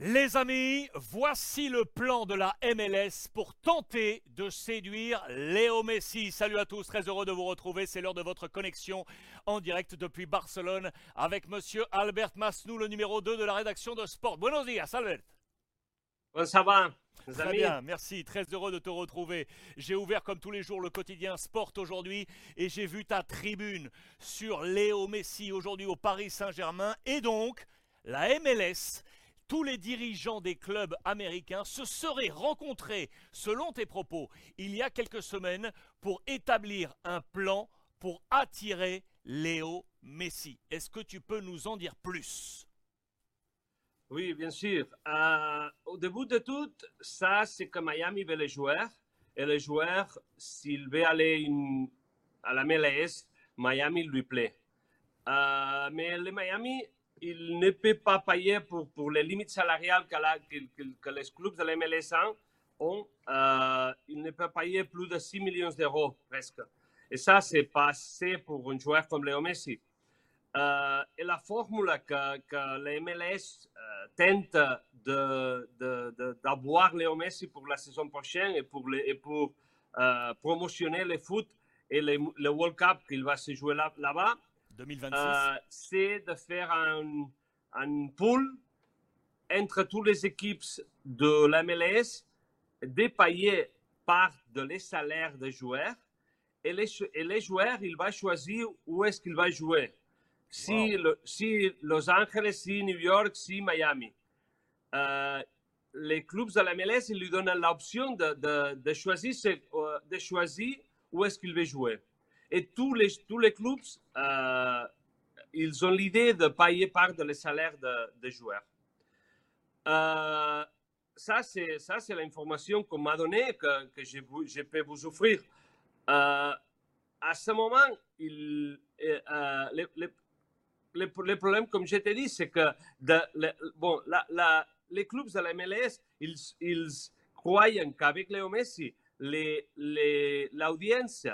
Les amis, voici le plan de la MLS pour tenter de séduire Léo Messi. Salut à tous, très heureux de vous retrouver. C'est l'heure de votre connexion en direct depuis Barcelone avec monsieur Albert Masnou, le numéro 2 de la rédaction de Sport. Buenos días, Albert. Bon, ça va Très bien, merci, très heureux de te retrouver. J'ai ouvert comme tous les jours le quotidien Sport aujourd'hui et j'ai vu ta tribune sur Léo Messi aujourd'hui au Paris Saint-Germain et donc la MLS tous les dirigeants des clubs américains se seraient rencontrés, selon tes propos, il y a quelques semaines pour établir un plan pour attirer Léo Messi. Est-ce que tu peux nous en dire plus? Oui, bien sûr. Euh, au début de tout, ça, c'est que Miami veut les joueurs. Et les joueurs, s'il veut aller à la MLS, Miami lui plaît. Euh, mais le Miami il ne peut pas payer pour, pour les limites salariales que, les clubs de la MLS ont. Euh, il ne peut payer plus de 6 millions d'euros presque. Et ça, c'est pas assez pour un joueur comme Léo Messi. Euh, et la formule que, que la MLS euh, tente d'avoir Léo Messi pour la saison prochaine et pour, les, promotionner le foot et le, World Cup qu'il va se jouer là-bas, là euh, c'est de faire un, un pool entre toutes les équipes de la MLS, dépayer par de les salaires des joueurs. Et les, et les joueurs, il va choisir où est-ce qu'il va jouer. Si, le, si Los Angeles, si New York, si Miami. Euh, les clubs de la MLS, ils lui donnent l'option de, de, de, choisir, euh, de choisir où est-ce qu'il veut jouer. Et tous les, tous les clubs, euh, ils ont l'idée de payer par de les salaires des de joueurs. Euh, ça, c'est, l'information qu'on m'a donnée, que, que je, je, peux vous offrir. Euh, à ce moment, il, les, les, les, les, problèmes, comme je t'ai dit, c'est que de, bon, la, les clubs de la MLS, ils, ils croient qu'avec Léo Messi, l'audience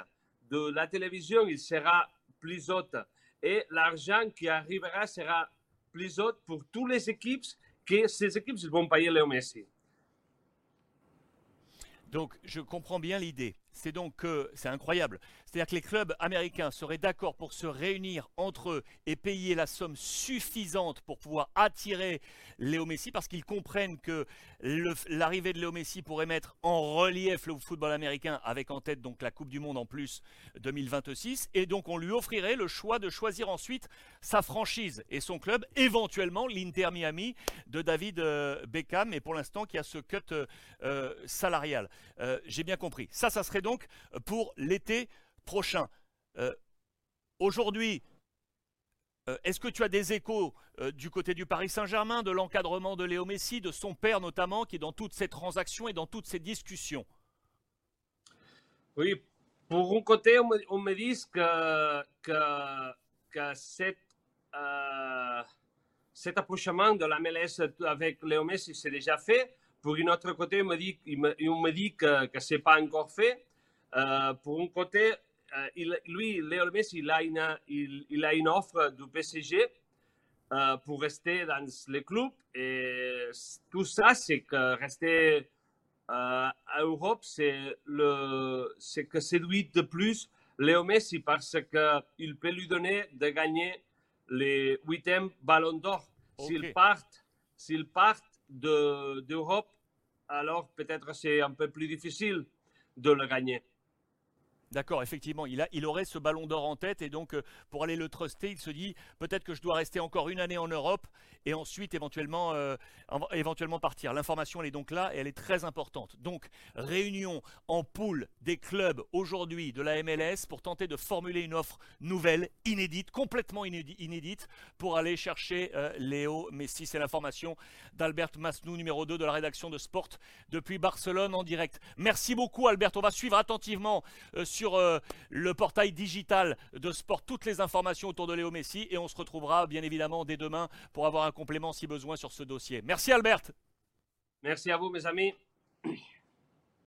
de la télévision il sera plus haute et l'argent qui arrivera sera plus haut pour toutes les équipes que ces équipes vont payer Léo Messi. Donc je comprends bien l'idée. C'est donc que c'est incroyable. C'est-à-dire que les clubs américains seraient d'accord pour se réunir entre eux et payer la somme suffisante pour pouvoir attirer Léo Messi parce qu'ils comprennent que l'arrivée de Léo Messi pourrait mettre en relief le football américain avec en tête donc la Coupe du Monde en plus 2026 et donc on lui offrirait le choix de choisir ensuite sa franchise et son club, éventuellement l'Inter Miami de David euh, Beckham et pour l'instant qui a ce cut euh, euh, salarial. J'ai bien compris. Ça, ça serait donc pour l'été prochain. Euh, aujourd'hui, euh, est-ce que tu as des échos euh, du côté du Paris Saint-Germain, de l'encadrement de Léo Messi, de son père notamment, qui est dans toutes ces transactions et dans toutes ces discussions? Oui, pour un côté, on me, dit que, que, cet approchement de la MLS avec Léo Messi, c'est déjà fait. Pour un autre côté, on me dit, on me dit que ce n'est pas encore fait. Pour un côté, euh, il, lui, Léo Messi, il a une, il, il a une offre du PSG euh, pour rester dans le club. Et tout ça, c'est que rester euh, à Europe, c'est le, c'est que séduit de plus Léo Messi parce qu'il peut lui donner de gagner les huitièmes ballons d'or. Okay. S'il part, s'il part d'Europe, alors peut-être c'est un peu plus difficile de le gagner. D'accord, effectivement, il, a, il aurait ce ballon d'or en tête et donc euh, pour aller le truster, il se dit peut-être que je dois rester encore une année en Europe et ensuite éventuellement, euh, éventuellement partir. L'information elle est donc là et elle est très importante. Donc réunion en poule des clubs aujourd'hui de la MLS pour tenter de formuler une offre nouvelle, inédite, complètement inédite pour aller chercher euh, Léo Messi. C'est l'information d'Albert Masnou, numéro 2 de la rédaction de Sport depuis Barcelone en direct. Merci beaucoup Albert, on va suivre attentivement sur sur euh, le portail digital de sport toutes les informations autour de Léo Messi et on se retrouvera bien évidemment dès demain pour avoir un complément si besoin sur ce dossier. Merci Albert. Merci à vous mes amis.